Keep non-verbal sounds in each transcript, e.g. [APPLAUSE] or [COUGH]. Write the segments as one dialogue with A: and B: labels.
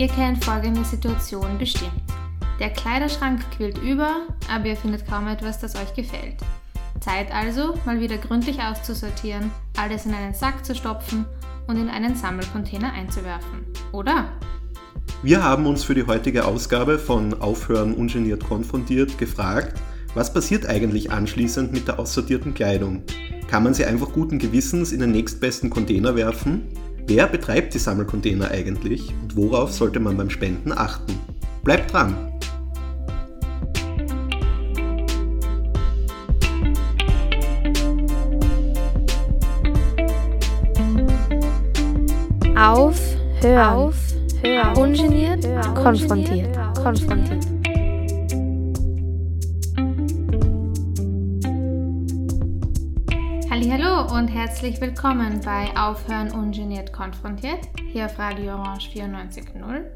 A: Ihr kennt folgende Situation bestimmt. Der Kleiderschrank quillt über, aber ihr findet kaum etwas, das euch gefällt. Zeit also, mal wieder gründlich auszusortieren, alles in einen Sack zu stopfen und in einen Sammelcontainer einzuwerfen. Oder?
B: Wir haben uns für die heutige Ausgabe von Aufhören ungeniert konfrontiert gefragt, was passiert eigentlich anschließend mit der aussortierten Kleidung? Kann man sie einfach guten Gewissens in den nächstbesten Container werfen? Wer betreibt die Sammelcontainer eigentlich und worauf sollte man beim Spenden achten? Bleibt dran!
A: Auf, hör, auf, hör, ungeniert, hör, konfrontiert, konfrontiert. Und herzlich willkommen bei Aufhören ungeniert konfrontiert hier auf Radio Orange 94.0.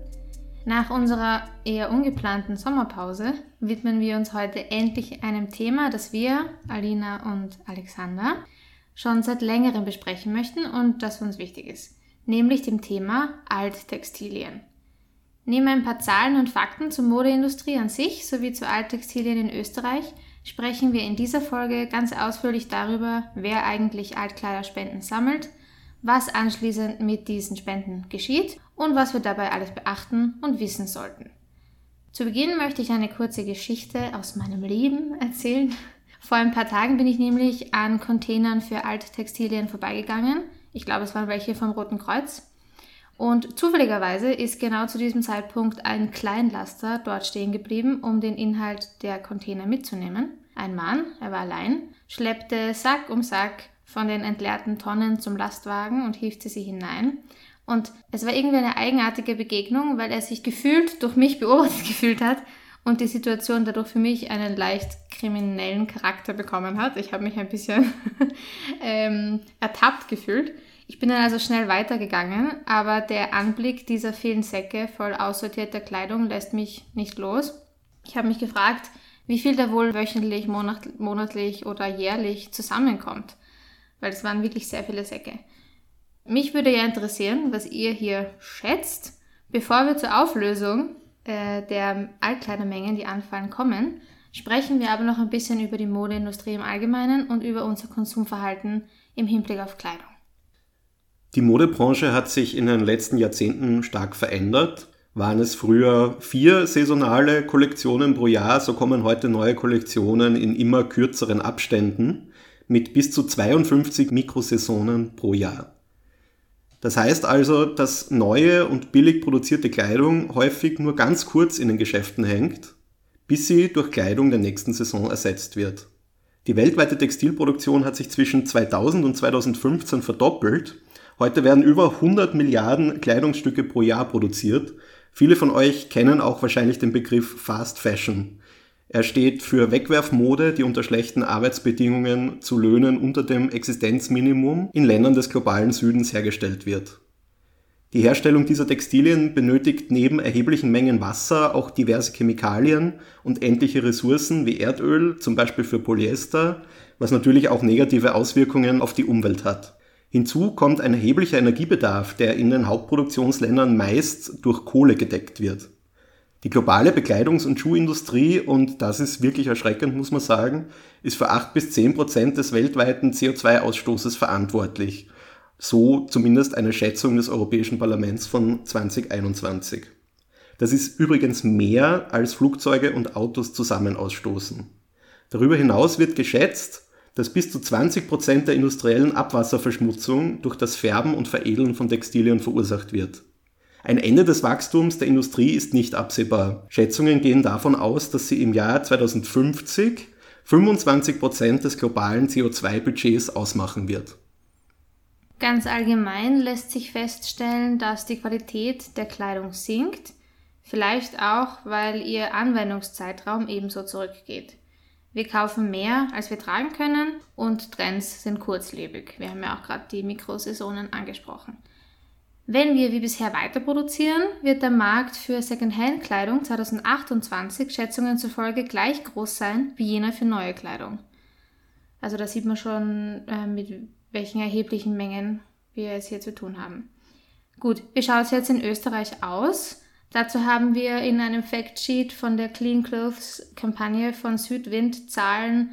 A: Nach unserer eher ungeplanten Sommerpause widmen wir uns heute endlich einem Thema, das wir, Alina und Alexander, schon seit längerem besprechen möchten und das uns wichtig ist nämlich dem Thema Alttextilien. Neben ein paar Zahlen und Fakten zur Modeindustrie an sich sowie zu Alttextilien in Österreich sprechen wir in dieser Folge ganz ausführlich darüber, wer eigentlich Altkleiderspenden sammelt, was anschließend mit diesen Spenden geschieht und was wir dabei alles beachten und wissen sollten. Zu Beginn möchte ich eine kurze Geschichte aus meinem Leben erzählen. Vor ein paar Tagen bin ich nämlich an Containern für Alttextilien vorbeigegangen ich glaube, es waren welche vom Roten Kreuz. Und zufälligerweise ist genau zu diesem Zeitpunkt ein Kleinlaster dort stehen geblieben, um den Inhalt der Container mitzunehmen. Ein Mann, er war allein, schleppte Sack um Sack von den entleerten Tonnen zum Lastwagen und hiefte sie hinein. Und es war irgendwie eine eigenartige Begegnung, weil er sich gefühlt durch mich beobachtet [LAUGHS] gefühlt hat und die Situation dadurch für mich einen leicht kriminellen Charakter bekommen hat. Ich habe mich ein bisschen [LAUGHS] ähm, ertappt gefühlt. Ich bin dann also schnell weitergegangen, aber der Anblick dieser vielen Säcke voll aussortierter Kleidung lässt mich nicht los. Ich habe mich gefragt, wie viel da wohl wöchentlich, monatlich oder jährlich zusammenkommt, weil es waren wirklich sehr viele Säcke. Mich würde ja interessieren, was ihr hier schätzt. Bevor wir zur Auflösung äh, der Altkleidermengen, die anfallen, kommen, sprechen wir aber noch ein bisschen über die Modeindustrie im Allgemeinen und über unser Konsumverhalten im Hinblick auf Kleidung.
B: Die Modebranche hat sich in den letzten Jahrzehnten stark verändert. Waren es früher vier saisonale Kollektionen pro Jahr, so kommen heute neue Kollektionen in immer kürzeren Abständen mit bis zu 52 Mikrosaisonen pro Jahr. Das heißt also, dass neue und billig produzierte Kleidung häufig nur ganz kurz in den Geschäften hängt, bis sie durch Kleidung der nächsten Saison ersetzt wird. Die weltweite Textilproduktion hat sich zwischen 2000 und 2015 verdoppelt. Heute werden über 100 Milliarden Kleidungsstücke pro Jahr produziert. Viele von euch kennen auch wahrscheinlich den Begriff Fast Fashion. Er steht für Wegwerfmode, die unter schlechten Arbeitsbedingungen zu Löhnen unter dem Existenzminimum in Ländern des globalen Südens hergestellt wird. Die Herstellung dieser Textilien benötigt neben erheblichen Mengen Wasser auch diverse Chemikalien und endliche Ressourcen wie Erdöl, zum Beispiel für Polyester, was natürlich auch negative Auswirkungen auf die Umwelt hat. Hinzu kommt ein erheblicher Energiebedarf, der in den Hauptproduktionsländern meist durch Kohle gedeckt wird. Die globale Bekleidungs- und Schuhindustrie, und das ist wirklich erschreckend, muss man sagen, ist für 8 bis 10 Prozent des weltweiten CO2-Ausstoßes verantwortlich. So zumindest eine Schätzung des Europäischen Parlaments von 2021. Das ist übrigens mehr als Flugzeuge und Autos zusammen ausstoßen. Darüber hinaus wird geschätzt, dass bis zu 20 Prozent der industriellen Abwasserverschmutzung durch das Färben und Veredeln von Textilien verursacht wird. Ein Ende des Wachstums der Industrie ist nicht absehbar. Schätzungen gehen davon aus, dass sie im Jahr 2050 25 Prozent des globalen CO2-Budgets ausmachen wird.
A: Ganz allgemein lässt sich feststellen, dass die Qualität der Kleidung sinkt, vielleicht auch, weil ihr Anwendungszeitraum ebenso zurückgeht. Wir kaufen mehr, als wir tragen können und Trends sind kurzlebig. Wir haben ja auch gerade die Mikrosaisonen angesprochen. Wenn wir wie bisher weiter produzieren, wird der Markt für Secondhand-Kleidung 2028 Schätzungen zufolge gleich groß sein wie jener für neue Kleidung. Also da sieht man schon, äh, mit welchen erheblichen Mengen wir es hier zu tun haben. Gut, wie schaut es jetzt in Österreich aus? Dazu haben wir in einem Factsheet von der Clean Clothes Kampagne von Südwind Zahlen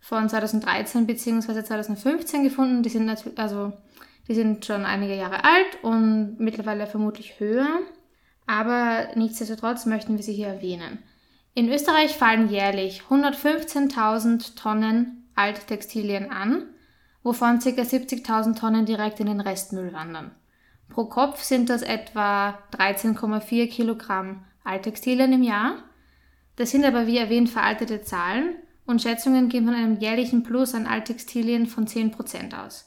A: von 2013 bzw. 2015 gefunden. Die sind, also, die sind schon einige Jahre alt und mittlerweile vermutlich höher. Aber nichtsdestotrotz möchten wir sie hier erwähnen. In Österreich fallen jährlich 115.000 Tonnen Alttextilien an, wovon ca. 70.000 Tonnen direkt in den Restmüll wandern. Pro Kopf sind das etwa 13,4 Kilogramm Alttextilien im Jahr. Das sind aber wie erwähnt veraltete Zahlen und Schätzungen gehen von einem jährlichen Plus an Alttextilien von 10% aus.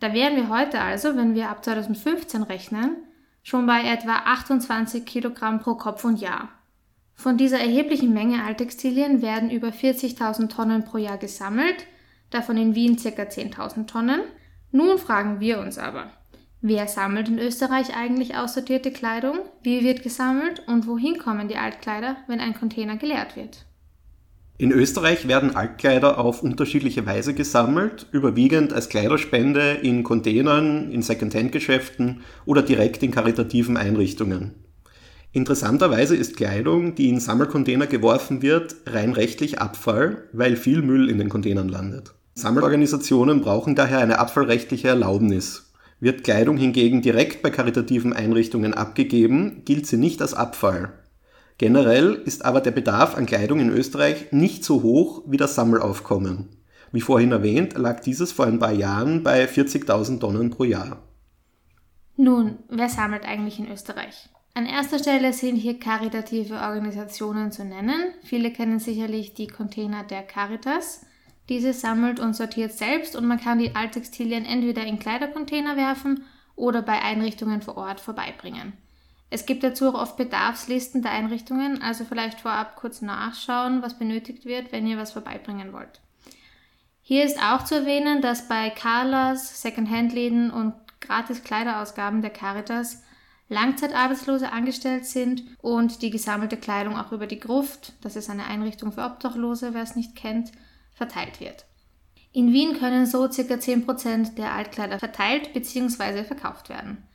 A: Da wären wir heute also, wenn wir ab 2015 rechnen, schon bei etwa 28 Kilogramm pro Kopf und Jahr. Von dieser erheblichen Menge Alttextilien werden über 40.000 Tonnen pro Jahr gesammelt, davon in Wien ca. 10.000 Tonnen. Nun fragen wir uns aber, wer sammelt in Österreich eigentlich aussortierte Kleidung, wie wird gesammelt und wohin kommen die Altkleider, wenn ein Container geleert wird?
B: In Österreich werden Altkleider auf unterschiedliche Weise gesammelt, überwiegend als Kleiderspende in Containern, in Secondhand-Geschäften oder direkt in karitativen Einrichtungen. Interessanterweise ist Kleidung, die in Sammelcontainer geworfen wird, rein rechtlich Abfall, weil viel Müll in den Containern landet. Sammelorganisationen brauchen daher eine abfallrechtliche Erlaubnis. Wird Kleidung hingegen direkt bei karitativen Einrichtungen abgegeben, gilt sie nicht als Abfall. Generell ist aber der Bedarf an Kleidung in Österreich nicht so hoch wie das Sammelaufkommen. Wie vorhin erwähnt, lag dieses vor ein paar Jahren bei 40.000 Tonnen pro Jahr.
A: Nun, wer sammelt eigentlich in Österreich? An erster Stelle sind hier karitative Organisationen zu nennen. Viele kennen sicherlich die Container der Caritas. Diese sammelt und sortiert selbst und man kann die Alttextilien entweder in Kleidercontainer werfen oder bei Einrichtungen vor Ort vorbeibringen. Es gibt dazu auch oft Bedarfslisten der Einrichtungen, also vielleicht vorab kurz nachschauen, was benötigt wird, wenn ihr was vorbeibringen wollt. Hier ist auch zu erwähnen, dass bei Carlas, Secondhand-Läden und gratis Kleiderausgaben der Caritas Langzeitarbeitslose angestellt sind und die gesammelte Kleidung auch über die Gruft, das ist eine Einrichtung für Obdachlose, wer es nicht kennt, verteilt wird. In Wien können so ca. 10% der Altkleider verteilt bzw. verkauft werden.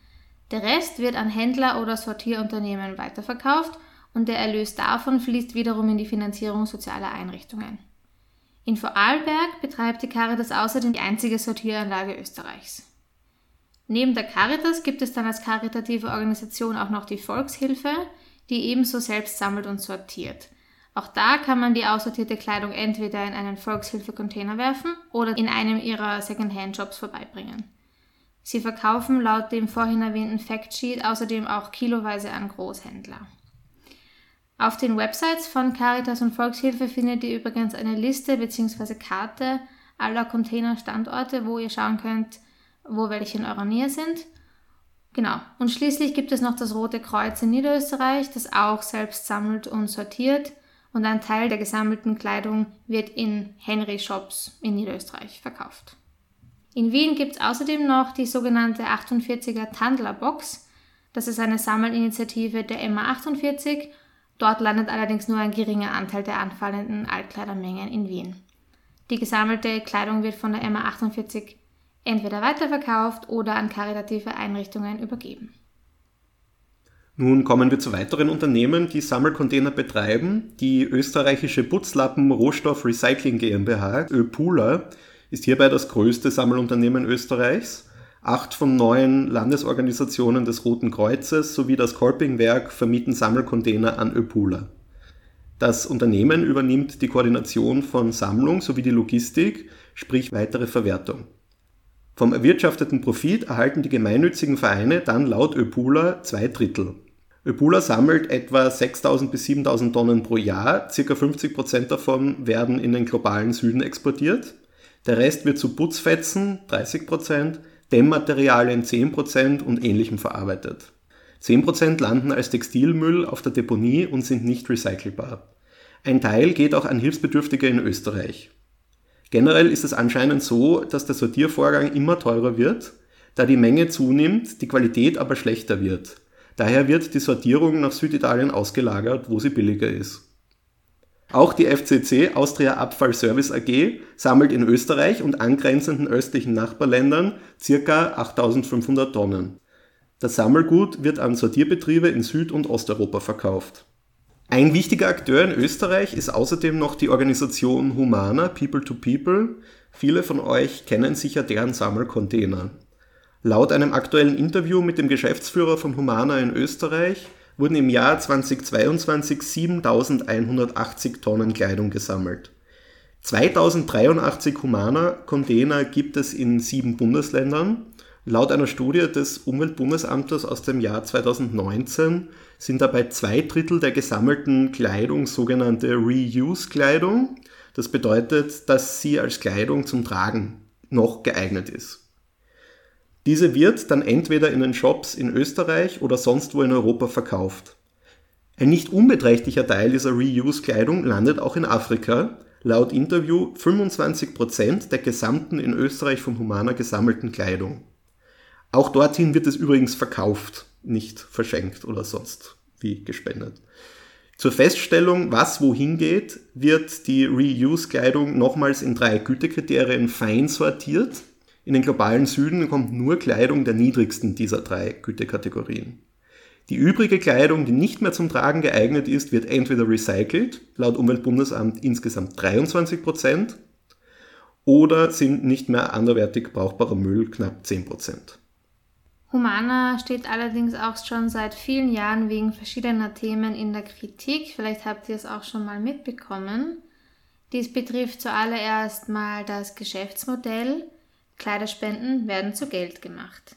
A: Der Rest wird an Händler oder Sortierunternehmen weiterverkauft und der Erlös davon fließt wiederum in die Finanzierung sozialer Einrichtungen. In Vorarlberg betreibt die Caritas außerdem die einzige Sortieranlage Österreichs. Neben der Caritas gibt es dann als karitative Organisation auch noch die Volkshilfe, die ebenso selbst sammelt und sortiert. Auch da kann man die aussortierte Kleidung entweder in einen Volkshilfe-Container werfen oder in einem ihrer Second-Hand-Shops vorbeibringen. Sie verkaufen laut dem vorhin erwähnten Factsheet außerdem auch kiloweise an Großhändler. Auf den Websites von Caritas und Volkshilfe findet ihr übrigens eine Liste bzw. Karte aller Containerstandorte, wo ihr schauen könnt, wo welche in eurer Nähe sind. Genau. Und schließlich gibt es noch das Rote Kreuz in Niederösterreich, das auch selbst sammelt und sortiert. Und ein Teil der gesammelten Kleidung wird in Henry Shops in Niederösterreich verkauft. In Wien gibt es außerdem noch die sogenannte 48er Tandler Box. Das ist eine Sammelinitiative der MA48. Dort landet allerdings nur ein geringer Anteil der anfallenden Altkleidermengen in Wien. Die gesammelte Kleidung wird von der MA48 entweder weiterverkauft oder an karitative Einrichtungen übergeben.
B: Nun kommen wir zu weiteren Unternehmen, die Sammelcontainer betreiben. Die österreichische Putzlappen Rohstoff Recycling GmbH, ÖPULA, ist hierbei das größte Sammelunternehmen Österreichs. Acht von neun Landesorganisationen des Roten Kreuzes sowie das Kolpingwerk vermieten Sammelcontainer an Öpula. Das Unternehmen übernimmt die Koordination von Sammlung sowie die Logistik, sprich weitere Verwertung. Vom erwirtschafteten Profit erhalten die gemeinnützigen Vereine dann laut Öpula zwei Drittel. Öpula sammelt etwa 6.000 bis 7.000 Tonnen pro Jahr, ca. 50% davon werden in den globalen Süden exportiert. Der Rest wird zu Putzfetzen 30%, Dämmmaterialien 10% und ähnlichem verarbeitet. 10% landen als Textilmüll auf der Deponie und sind nicht recycelbar. Ein Teil geht auch an Hilfsbedürftige in Österreich. Generell ist es anscheinend so, dass der Sortiervorgang immer teurer wird, da die Menge zunimmt, die Qualität aber schlechter wird. Daher wird die Sortierung nach Süditalien ausgelagert, wo sie billiger ist. Auch die FCC Austria Abfall Service AG sammelt in Österreich und angrenzenden östlichen Nachbarländern ca. 8500 Tonnen. Das Sammelgut wird an Sortierbetriebe in Süd- und Osteuropa verkauft. Ein wichtiger Akteur in Österreich ist außerdem noch die Organisation Humana, People to People. Viele von euch kennen sicher deren Sammelcontainer. Laut einem aktuellen Interview mit dem Geschäftsführer von Humana in Österreich wurden im Jahr 2022 7180 Tonnen Kleidung gesammelt. 2083 Humana-Container gibt es in sieben Bundesländern. Laut einer Studie des Umweltbundesamtes aus dem Jahr 2019 sind dabei zwei Drittel der gesammelten Kleidung sogenannte Reuse-Kleidung. Das bedeutet, dass sie als Kleidung zum Tragen noch geeignet ist. Diese wird dann entweder in den Shops in Österreich oder sonst wo in Europa verkauft. Ein nicht unbeträchtlicher Teil dieser Reuse-Kleidung landet auch in Afrika, laut Interview 25% der gesamten in Österreich von Humana gesammelten Kleidung. Auch dorthin wird es übrigens verkauft, nicht verschenkt oder sonst wie gespendet. Zur Feststellung, was wohin geht, wird die Reuse-Kleidung nochmals in drei Gütekriterien fein sortiert. In den globalen Süden kommt nur Kleidung der niedrigsten dieser drei Gütekategorien. Die übrige Kleidung, die nicht mehr zum Tragen geeignet ist, wird entweder recycelt, laut Umweltbundesamt insgesamt 23 Prozent, oder sind nicht mehr anderwertig brauchbarer Müll knapp 10 Prozent.
A: Humana steht allerdings auch schon seit vielen Jahren wegen verschiedener Themen in der Kritik. Vielleicht habt ihr es auch schon mal mitbekommen. Dies betrifft zuallererst mal das Geschäftsmodell. Kleiderspenden werden zu Geld gemacht.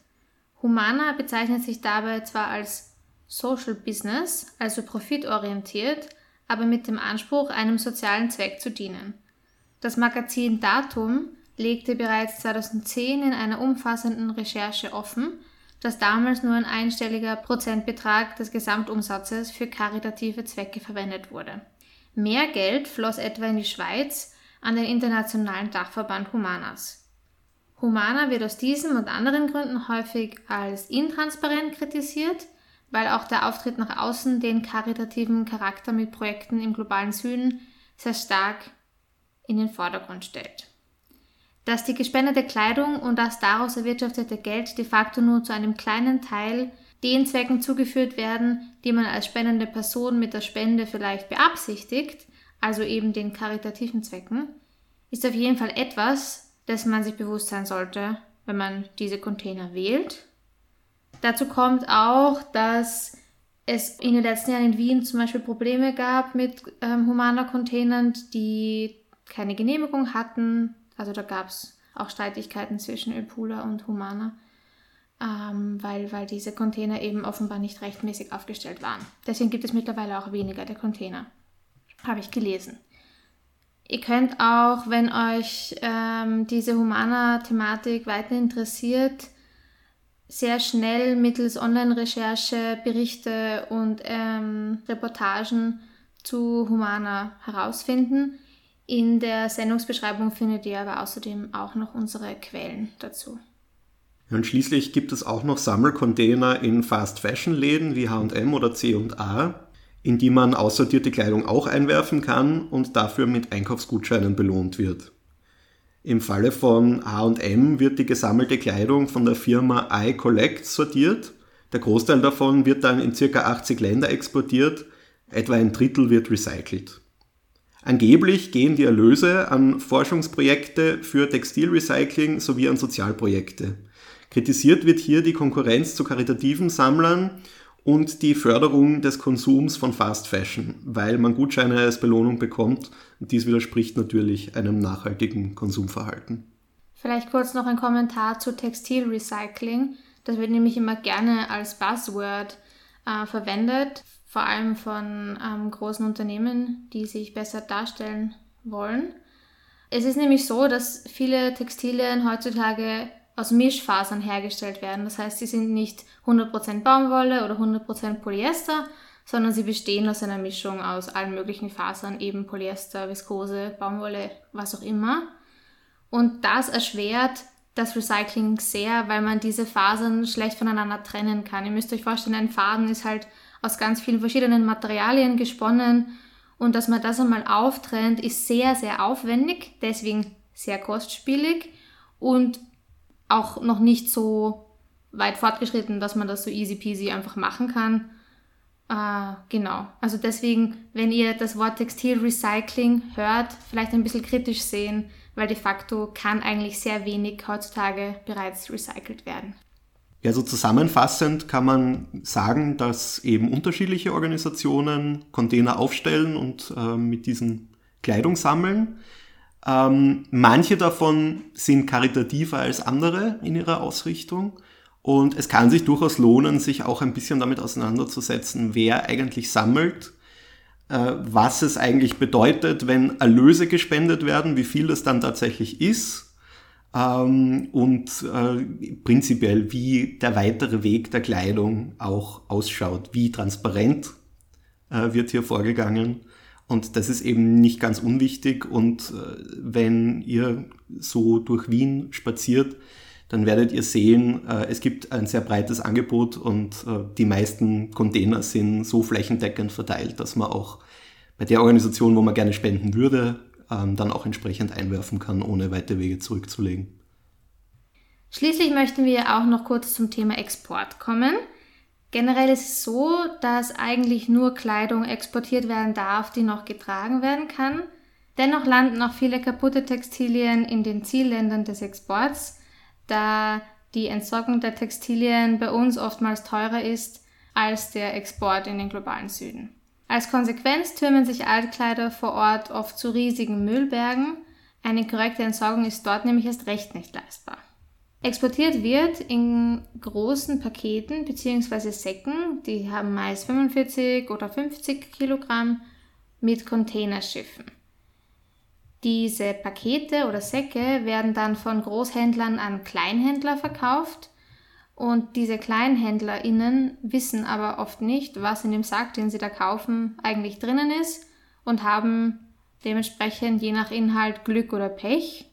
A: Humana bezeichnet sich dabei zwar als Social Business, also profitorientiert, aber mit dem Anspruch, einem sozialen Zweck zu dienen. Das Magazin Datum legte bereits 2010 in einer umfassenden Recherche offen, dass damals nur ein einstelliger Prozentbetrag des Gesamtumsatzes für karitative Zwecke verwendet wurde. Mehr Geld floss etwa in die Schweiz an den internationalen Dachverband Humanas. Humana wird aus diesem und anderen Gründen häufig als intransparent kritisiert, weil auch der Auftritt nach außen den karitativen Charakter mit Projekten im globalen Süden sehr stark in den Vordergrund stellt. Dass die gespendete Kleidung und das daraus erwirtschaftete Geld de facto nur zu einem kleinen Teil den Zwecken zugeführt werden, die man als spendende Person mit der Spende vielleicht beabsichtigt, also eben den karitativen Zwecken, ist auf jeden Fall etwas, dessen man sich bewusst sein sollte, wenn man diese Container wählt Dazu kommt auch, dass es in den letzten Jahren in Wien zum Beispiel Probleme gab mit ähm, Humana-Containern, die keine Genehmigung hatten. Also da gab es auch Streitigkeiten zwischen Öpula und Humana, ähm, weil, weil diese Container eben offenbar nicht rechtmäßig aufgestellt waren. Deswegen gibt es mittlerweile auch weniger der Container. Habe ich gelesen. Ihr könnt auch, wenn euch ähm, diese Humana-Thematik weiter interessiert, sehr schnell mittels Online-Recherche Berichte und ähm, Reportagen zu Humana herausfinden. In der Sendungsbeschreibung findet ihr aber außerdem auch noch unsere Quellen dazu.
B: Und schließlich gibt es auch noch Sammelcontainer in Fast-Fashion-Läden wie HM oder C&A, in die man aussortierte Kleidung auch einwerfen kann und dafür mit Einkaufsgutscheinen belohnt wird. Im Falle von HM wird die gesammelte Kleidung von der Firma iCollect sortiert. Der Großteil davon wird dann in ca. 80 Länder exportiert, etwa ein Drittel wird recycelt. Angeblich gehen die Erlöse an Forschungsprojekte für Textilrecycling sowie an Sozialprojekte. Kritisiert wird hier die Konkurrenz zu karitativen Sammlern und die Förderung des Konsums von Fast Fashion, weil man Gutscheine als Belohnung bekommt und dies widerspricht natürlich einem nachhaltigen Konsumverhalten.
A: Vielleicht kurz noch ein Kommentar zu Textilrecycling. Das wird nämlich immer gerne als Buzzword äh, verwendet, vor allem von ähm, großen Unternehmen, die sich besser darstellen wollen. Es ist nämlich so, dass viele Textilien heutzutage aus Mischfasern hergestellt werden. Das heißt, sie sind nicht 100% Baumwolle oder 100% Polyester, sondern sie bestehen aus einer Mischung aus allen möglichen Fasern, eben Polyester, Viskose, Baumwolle, was auch immer. Und das erschwert das Recycling sehr, weil man diese Fasern schlecht voneinander trennen kann. Ihr müsst euch vorstellen, ein Faden ist halt aus ganz vielen verschiedenen Materialien gesponnen und dass man das einmal auftrennt, ist sehr, sehr aufwendig, deswegen sehr kostspielig und auch noch nicht so weit fortgeschritten, dass man das so easy peasy einfach machen kann. Äh, genau. Also deswegen, wenn ihr das Wort Textilrecycling hört, vielleicht ein bisschen kritisch sehen, weil de facto kann eigentlich sehr wenig heutzutage bereits recycelt werden.
B: Ja, so zusammenfassend kann man sagen, dass eben unterschiedliche Organisationen Container aufstellen und äh, mit diesen Kleidung sammeln. Ähm, manche davon sind karitativer als andere in ihrer Ausrichtung. Und es kann sich durchaus lohnen, sich auch ein bisschen damit auseinanderzusetzen, wer eigentlich sammelt, äh, was es eigentlich bedeutet, wenn Erlöse gespendet werden, wie viel das dann tatsächlich ist ähm, und äh, prinzipiell, wie der weitere Weg der Kleidung auch ausschaut, wie transparent äh, wird hier vorgegangen. Und das ist eben nicht ganz unwichtig. Und wenn ihr so durch Wien spaziert, dann werdet ihr sehen, äh, es gibt ein sehr breites Angebot und äh, die meisten Container sind so flächendeckend verteilt, dass man auch bei der Organisation, wo man gerne spenden würde, ähm, dann auch entsprechend einwerfen kann, ohne weite Wege zurückzulegen.
A: Schließlich möchten wir auch noch kurz zum Thema Export kommen. Generell ist es so, dass eigentlich nur Kleidung exportiert werden darf, die noch getragen werden kann. Dennoch landen auch viele kaputte Textilien in den Zielländern des Exports da die Entsorgung der Textilien bei uns oftmals teurer ist als der Export in den globalen Süden. Als Konsequenz türmen sich Altkleider vor Ort oft zu riesigen Müllbergen. Eine korrekte Entsorgung ist dort nämlich erst recht nicht leistbar. Exportiert wird in großen Paketen bzw. Säcken, die haben meist 45 oder 50 Kilogramm, mit Containerschiffen. Diese Pakete oder Säcke werden dann von Großhändlern an Kleinhändler verkauft und diese KleinhändlerInnen wissen aber oft nicht, was in dem Sack, den sie da kaufen, eigentlich drinnen ist und haben dementsprechend je nach Inhalt Glück oder Pech.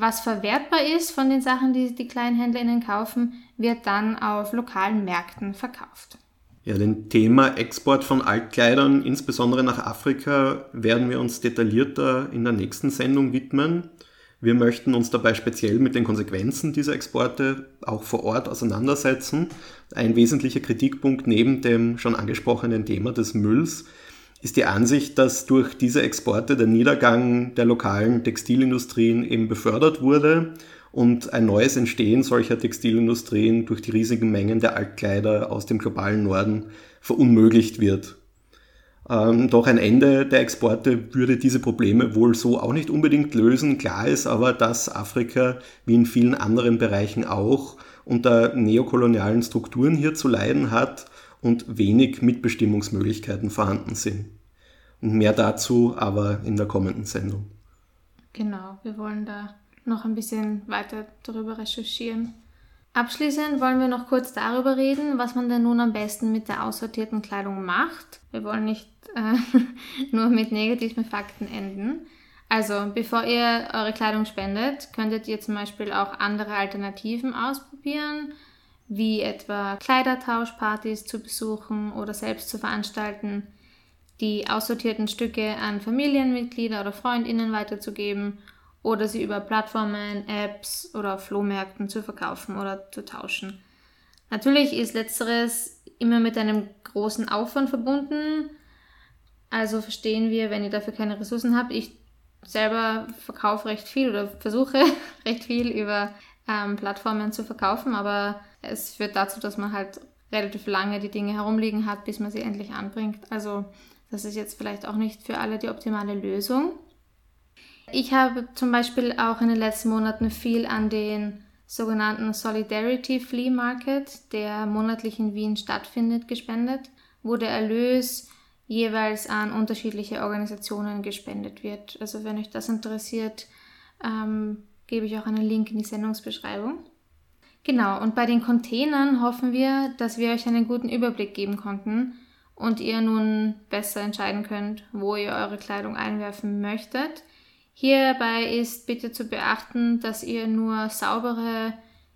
A: Was verwertbar ist von den Sachen, die die KleinhändlerInnen kaufen, wird dann auf lokalen Märkten verkauft.
B: Ja, dem Thema Export von Altkleidern, insbesondere nach Afrika, werden wir uns detaillierter in der nächsten Sendung widmen. Wir möchten uns dabei speziell mit den Konsequenzen dieser Exporte auch vor Ort auseinandersetzen. Ein wesentlicher Kritikpunkt neben dem schon angesprochenen Thema des Mülls ist die Ansicht, dass durch diese Exporte der Niedergang der lokalen Textilindustrien eben befördert wurde und ein neues Entstehen solcher Textilindustrien durch die riesigen Mengen der Altkleider aus dem globalen Norden verunmöglicht wird. Ähm, doch ein Ende der Exporte würde diese Probleme wohl so auch nicht unbedingt lösen. Klar ist aber, dass Afrika wie in vielen anderen Bereichen auch unter neokolonialen Strukturen hier zu leiden hat und wenig Mitbestimmungsmöglichkeiten vorhanden sind. Und mehr dazu aber in der kommenden Sendung.
A: Genau, wir wollen da noch ein bisschen weiter darüber recherchieren. Abschließend wollen wir noch kurz darüber reden, was man denn nun am besten mit der aussortierten Kleidung macht. Wir wollen nicht äh, [LAUGHS] nur mit negativen Fakten enden. Also, bevor ihr eure Kleidung spendet, könntet ihr zum Beispiel auch andere Alternativen ausprobieren, wie etwa Kleidertauschpartys zu besuchen oder selbst zu veranstalten, die aussortierten Stücke an Familienmitglieder oder Freundinnen weiterzugeben oder sie über Plattformen, Apps oder Flohmärkten zu verkaufen oder zu tauschen. Natürlich ist letzteres immer mit einem großen Aufwand verbunden. Also verstehen wir, wenn ihr dafür keine Ressourcen habt. Ich selber verkaufe recht viel oder versuche [LAUGHS] recht viel über ähm, Plattformen zu verkaufen, aber es führt dazu, dass man halt relativ lange die Dinge herumliegen hat, bis man sie endlich anbringt. Also das ist jetzt vielleicht auch nicht für alle die optimale Lösung. Ich habe zum Beispiel auch in den letzten Monaten viel an den sogenannten Solidarity Flea Market, der monatlich in Wien stattfindet, gespendet, wo der Erlös jeweils an unterschiedliche Organisationen gespendet wird. Also wenn euch das interessiert, ähm, gebe ich auch einen Link in die Sendungsbeschreibung. Genau, und bei den Containern hoffen wir, dass wir euch einen guten Überblick geben konnten und ihr nun besser entscheiden könnt, wo ihr eure Kleidung einwerfen möchtet. Hierbei ist bitte zu beachten, dass ihr nur saubere,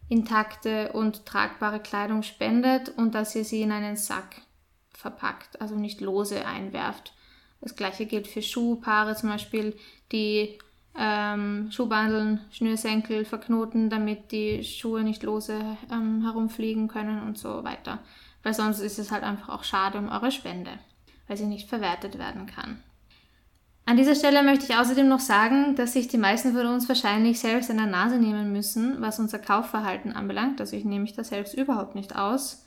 A: intakte und tragbare Kleidung spendet und dass ihr sie in einen Sack verpackt, also nicht lose einwerft. Das gleiche gilt für Schuhpaare zum Beispiel, die ähm, Schuhbandeln, Schnürsenkel verknoten, damit die Schuhe nicht lose ähm, herumfliegen können und so weiter. Weil sonst ist es halt einfach auch schade um eure Spende, weil sie nicht verwertet werden kann. An dieser Stelle möchte ich außerdem noch sagen, dass sich die meisten von uns wahrscheinlich selbst an der Nase nehmen müssen, was unser Kaufverhalten anbelangt. Also ich nehme mich da selbst überhaupt nicht aus.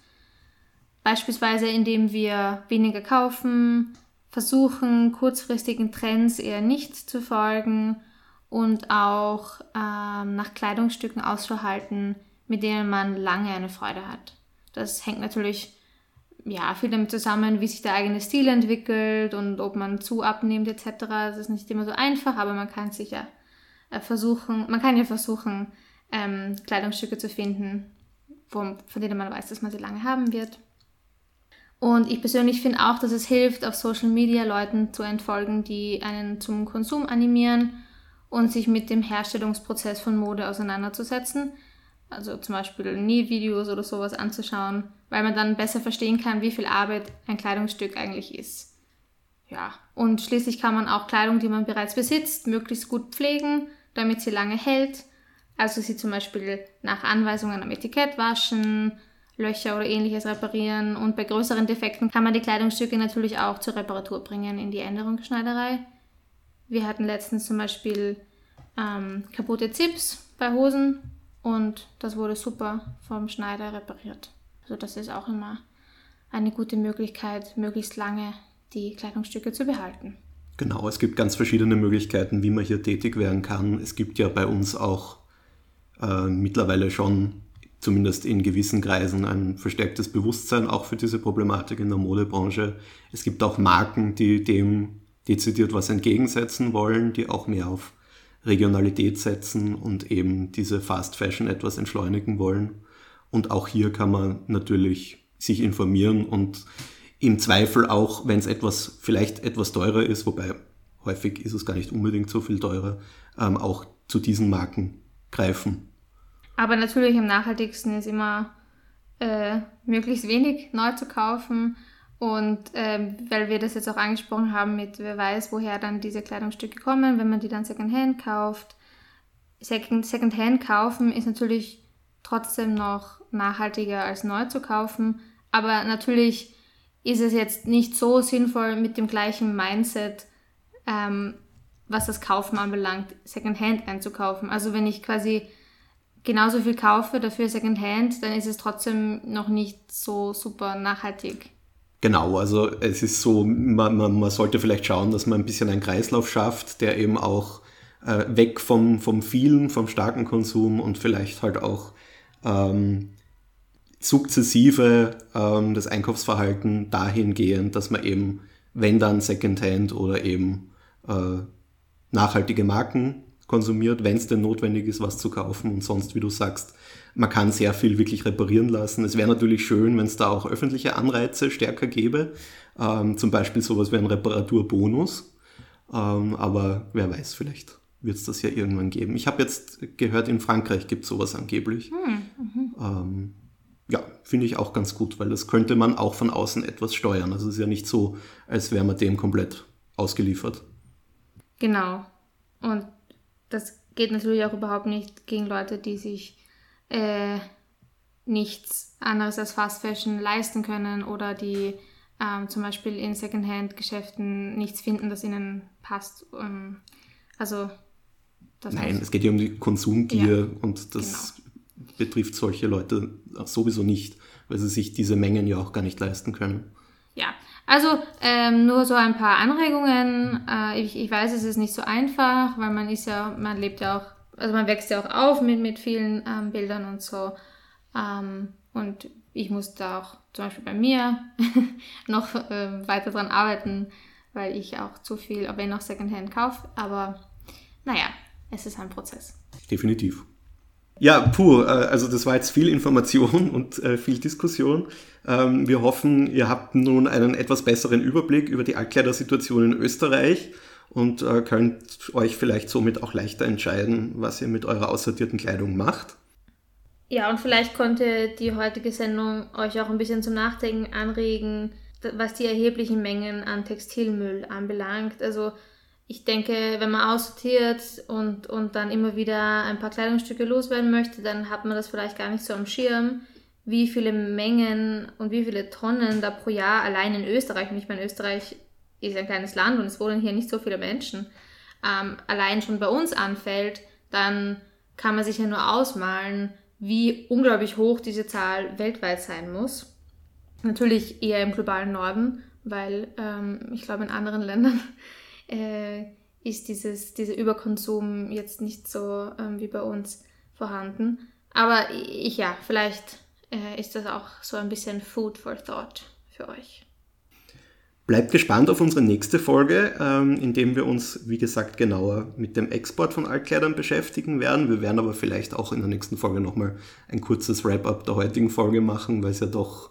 A: Beispielsweise indem wir weniger kaufen, versuchen kurzfristigen Trends eher nicht zu folgen und auch ähm, nach Kleidungsstücken Ausschau halten, mit denen man lange eine Freude hat. Das hängt natürlich ja, viel damit zusammen, wie sich der eigene Stil entwickelt und ob man zu abnimmt etc. Das ist nicht immer so einfach, aber man kann sich ja äh, versuchen, man kann ja versuchen, ähm, Kleidungsstücke zu finden, wo, von denen man weiß, dass man sie lange haben wird. Und ich persönlich finde auch, dass es hilft, auf Social Media Leuten zu entfolgen, die einen zum Konsum animieren und sich mit dem Herstellungsprozess von Mode auseinanderzusetzen. Also zum Beispiel Nähvideos oder sowas anzuschauen, weil man dann besser verstehen kann, wie viel Arbeit ein Kleidungsstück eigentlich ist. Ja, und schließlich kann man auch Kleidung, die man bereits besitzt, möglichst gut pflegen, damit sie lange hält. Also sie zum Beispiel nach Anweisungen am Etikett waschen, Löcher oder ähnliches reparieren und bei größeren Defekten kann man die Kleidungsstücke natürlich auch zur Reparatur bringen in die Änderungsschneiderei. Wir hatten letztens zum Beispiel ähm, kaputte Zips bei Hosen und das wurde super vom Schneider repariert. Also das ist auch immer eine gute Möglichkeit, möglichst lange die Kleidungsstücke zu behalten.
B: Genau, es gibt ganz verschiedene Möglichkeiten, wie man hier tätig werden kann. Es gibt ja bei uns auch äh, mittlerweile schon, zumindest in gewissen Kreisen, ein verstärktes Bewusstsein auch für diese Problematik in der Modebranche. Es gibt auch Marken, die dem dezidiert was entgegensetzen wollen, die auch mehr auf Regionalität setzen und eben diese Fast Fashion etwas entschleunigen wollen. Und auch hier kann man natürlich sich informieren und im Zweifel auch, wenn es etwas, vielleicht etwas teurer ist, wobei häufig ist es gar nicht unbedingt so viel teurer, ähm, auch zu diesen Marken greifen.
A: Aber natürlich am nachhaltigsten ist immer äh, möglichst wenig neu zu kaufen und ähm, weil wir das jetzt auch angesprochen haben mit, wer weiß, woher dann diese Kleidungsstücke kommen, wenn man die dann Secondhand kauft. Second, Secondhand kaufen ist natürlich trotzdem noch nachhaltiger als neu zu kaufen. Aber natürlich ist es jetzt nicht so sinnvoll mit dem gleichen Mindset, ähm, was das Kaufen anbelangt, Secondhand einzukaufen. Also wenn ich quasi genauso viel kaufe dafür Secondhand, dann ist es trotzdem noch nicht so super nachhaltig.
B: Genau, also es ist so, man, man, man, sollte vielleicht schauen, dass man ein bisschen einen Kreislauf schafft, der eben auch äh, weg vom, vom vielen, vom starken Konsum und vielleicht halt auch ähm, sukzessive ähm, das Einkaufsverhalten dahingehend, dass man eben, wenn dann Secondhand oder eben äh, nachhaltige Marken konsumiert, wenn es denn notwendig ist, was zu kaufen und sonst, wie du sagst, man kann sehr viel wirklich reparieren lassen. Es wäre natürlich schön, wenn es da auch öffentliche Anreize stärker gäbe. Ähm, zum Beispiel sowas wie ein Reparaturbonus. Ähm, aber wer weiß, vielleicht wird es das ja irgendwann geben. Ich habe jetzt gehört, in Frankreich gibt es sowas angeblich. Hm, mhm. ähm, ja, finde ich auch ganz gut, weil das könnte man auch von außen etwas steuern. Also es ist ja nicht so, als wäre man dem komplett ausgeliefert.
A: Genau. Und das geht natürlich auch überhaupt nicht gegen Leute, die sich äh, nichts anderes als Fast Fashion leisten können oder die ähm, zum Beispiel in Secondhand-Geschäften nichts finden, das ihnen passt. Ähm, also
B: Nein, es geht ja um die Konsumgier ja, und das genau. betrifft solche Leute sowieso nicht, weil sie sich diese Mengen ja auch gar nicht leisten können.
A: Ja, also ähm, nur so ein paar Anregungen. Äh, ich, ich weiß, es ist nicht so einfach, weil man ist ja, man lebt ja auch also man wächst ja auch auf mit, mit vielen ähm, Bildern und so. Ähm, und ich muss da auch zum Beispiel bei mir [LAUGHS] noch äh, weiter dran arbeiten, weil ich auch zu viel, wenn noch Secondhand kaufe. Aber naja, es ist ein Prozess.
B: Definitiv. Ja, puh, äh, also das war jetzt viel Information [LAUGHS] und äh, viel Diskussion. Ähm, wir hoffen, ihr habt nun einen etwas besseren Überblick über die Altkleidersituation in Österreich und äh, könnt euch vielleicht somit auch leichter entscheiden, was ihr mit eurer aussortierten Kleidung macht.
A: Ja, und vielleicht konnte die heutige Sendung euch auch ein bisschen zum Nachdenken anregen, was die erheblichen Mengen an Textilmüll anbelangt. Also ich denke, wenn man aussortiert und, und dann immer wieder ein paar Kleidungsstücke loswerden möchte, dann hat man das vielleicht gar nicht so am Schirm, wie viele Mengen und wie viele Tonnen da pro Jahr allein in Österreich, und ich meine, Österreich ist ein kleines Land und es wohnen hier nicht so viele Menschen, ähm, allein schon bei uns anfällt, dann kann man sich ja nur ausmalen, wie unglaublich hoch diese Zahl weltweit sein muss. Natürlich eher im globalen Norden, weil ähm, ich glaube, in anderen [LAUGHS] Ländern äh, ist dieses, dieser Überkonsum jetzt nicht so ähm, wie bei uns vorhanden. Aber ich, ja, vielleicht äh, ist das auch so ein bisschen Food for Thought für euch.
B: Bleibt gespannt auf unsere nächste Folge, ähm, in dem wir uns, wie gesagt, genauer mit dem Export von Altkleidern beschäftigen werden. Wir werden aber vielleicht auch in der nächsten Folge nochmal ein kurzes Wrap-up der heutigen Folge machen, weil es ja doch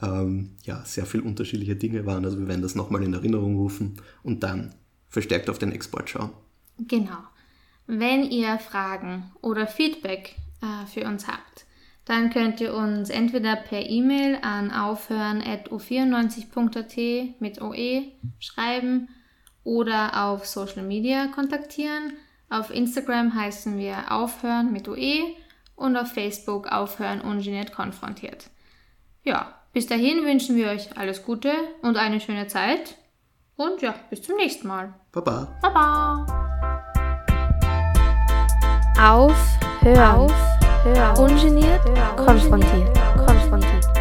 B: ähm, ja, sehr viele unterschiedliche Dinge waren. Also wir werden das nochmal in Erinnerung rufen und dann verstärkt auf den Export schauen.
A: Genau. Wenn ihr Fragen oder Feedback äh, für uns habt, dann könnt ihr uns entweder per E-Mail an aufhören.u94.at mit OE schreiben oder auf Social Media kontaktieren. Auf Instagram heißen wir aufhören mit OE und auf Facebook aufhören ungeniert konfrontiert. Ja, bis dahin wünschen wir euch alles Gute und eine schöne Zeit. Und ja, bis zum nächsten Mal.
B: Baba.
A: Baba.
C: Auf, Hören. Auf, Ungeniert, konfrontiert, konfrontiert.